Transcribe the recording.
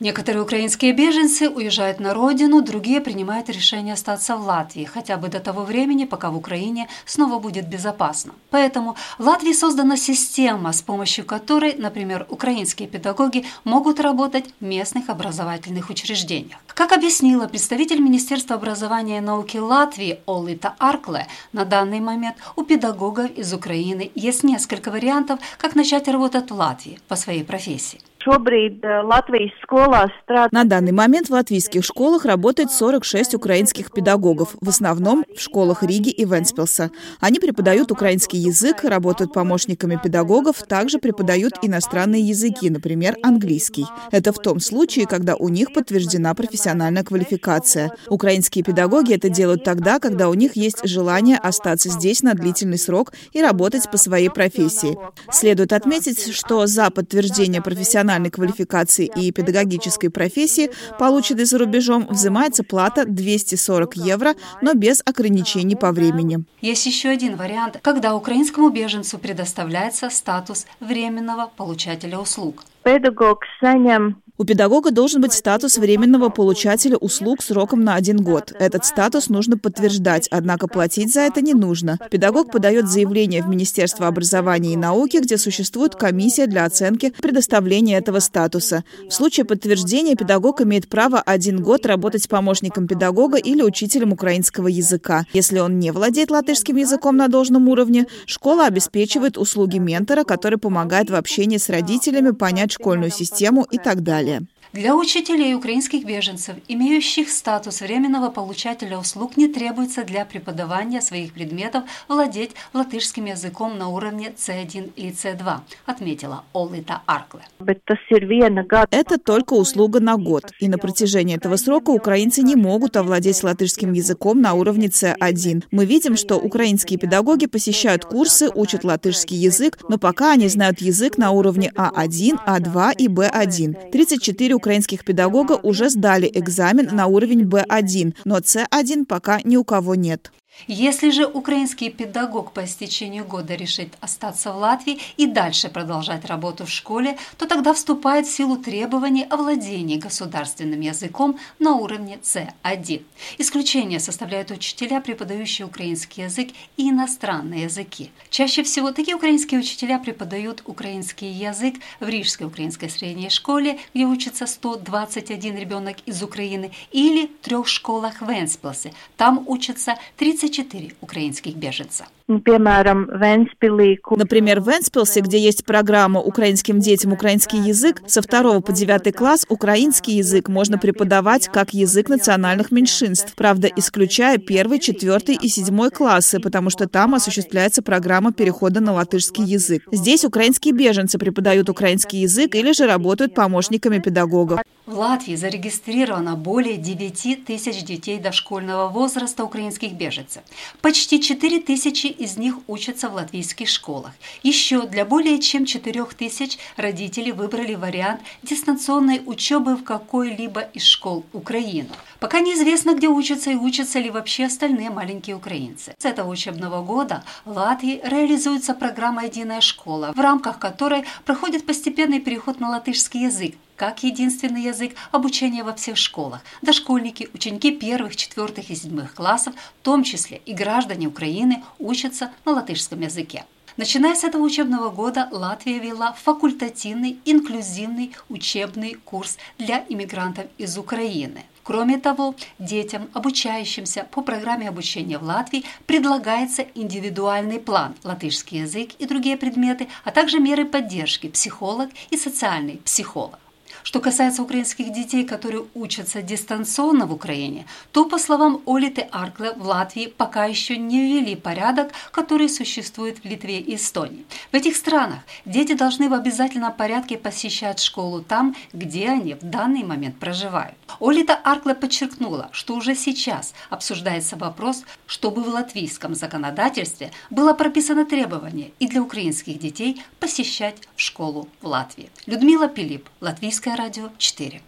Некоторые украинские беженцы уезжают на родину, другие принимают решение остаться в Латвии, хотя бы до того времени, пока в Украине снова будет безопасно. Поэтому в Латвии создана система, с помощью которой, например, украинские педагоги могут работать в местных образовательных учреждениях. Как объяснила представитель Министерства образования и науки Латвии Олита Аркле, на данный момент у педагогов из Украины есть несколько вариантов, как начать работать в Латвии по своей профессии. Э, На данный момент в латвийских школах работает 46 украинских педагогов, в основном в школах Риги и Венспилса. Они преподают украинский язык, работают помощниками педагогов, также преподают иностранные языки, например, английский. Это в том случае, когда у них подтверждена профессиональная квалификация. Украинские педагоги это делают тогда, когда у них есть желание остаться здесь на длительный срок и работать по своей профессии. Следует отметить, что за подтверждение профессиональной профессиональной квалификации и педагогической профессии, полученной за рубежом, взимается плата 240 евро, но без ограничений по времени. Есть еще один вариант, когда украинскому беженцу предоставляется статус временного получателя услуг. Педагог saņem у педагога должен быть статус временного получателя услуг сроком на один год. Этот статус нужно подтверждать, однако платить за это не нужно. Педагог подает заявление в Министерство образования и науки, где существует комиссия для оценки предоставления этого статуса. В случае подтверждения педагог имеет право один год работать помощником педагога или учителем украинского языка. Если он не владеет латышским языком на должном уровне, школа обеспечивает услуги ментора, который помогает в общении с родителями понять школьную систему и так далее далее. Для учителей украинских беженцев, имеющих статус временного получателя услуг, не требуется для преподавания своих предметов владеть латышским языком на уровне C1 или C2, отметила Олита Аркле. Это только услуга на год, и на протяжении этого срока украинцы не могут овладеть латышским языком на уровне C1. Мы видим, что украинские педагоги посещают курсы, учат латышский язык, но пока они знают язык на уровне А1, А2 и Б1. 34 украинских педагога уже сдали экзамен на уровень Б1, но С1 пока ни у кого нет. Если же украинский педагог по истечению года решит остаться в Латвии и дальше продолжать работу в школе, то тогда вступает в силу требований о владении государственным языком на уровне С1. Исключение составляют учителя, преподающие украинский язык и иностранные языки. Чаще всего такие украинские учителя преподают украинский язык в Рижской украинской средней школе, где учится 121 ребенок из Украины, или в трех школах в Энспласе. Там учатся 30 24 украинских беженца. Например, в Венспилсе, где есть программа «Украинским детям украинский язык», со 2 по 9 класс украинский язык можно преподавать как язык национальных меньшинств, правда, исключая 1, 4 и 7 классы, потому что там осуществляется программа перехода на латышский язык. Здесь украинские беженцы преподают украинский язык или же работают помощниками педагогов. В Латвии зарегистрировано более 9 тысяч детей дошкольного возраста украинских беженцев. Почти 4 тысячи из них учатся в латвийских школах. Еще для более чем 4 тысяч родители выбрали вариант дистанционной учебы в какой-либо из школ Украины. Пока неизвестно, где учатся и учатся ли вообще остальные маленькие украинцы. С этого учебного года в Латвии реализуется программа «Единая школа», в рамках которой проходит постепенный переход на латышский язык, как единственный язык обучения во всех школах. Дошкольники, ученики первых, четвертых и седьмых классов, в том числе и граждане Украины, учатся на латышском языке. Начиная с этого учебного года Латвия вела факультативный инклюзивный учебный курс для иммигрантов из Украины. Кроме того, детям, обучающимся по программе обучения в Латвии, предлагается индивидуальный план латышский язык и другие предметы, а также меры поддержки психолог и социальный психолог. Что касается украинских детей, которые учатся дистанционно в Украине, то, по словам Олиты Аркле, в Латвии пока еще не ввели порядок, который существует в Литве и Эстонии. В этих странах дети должны в обязательном порядке посещать школу там, где они в данный момент проживают. Олита Аркле подчеркнула, что уже сейчас обсуждается вопрос, чтобы в латвийском законодательстве было прописано требование и для украинских детей посещать школу в Латвии. Людмила Пилип, Латвийская радио 4.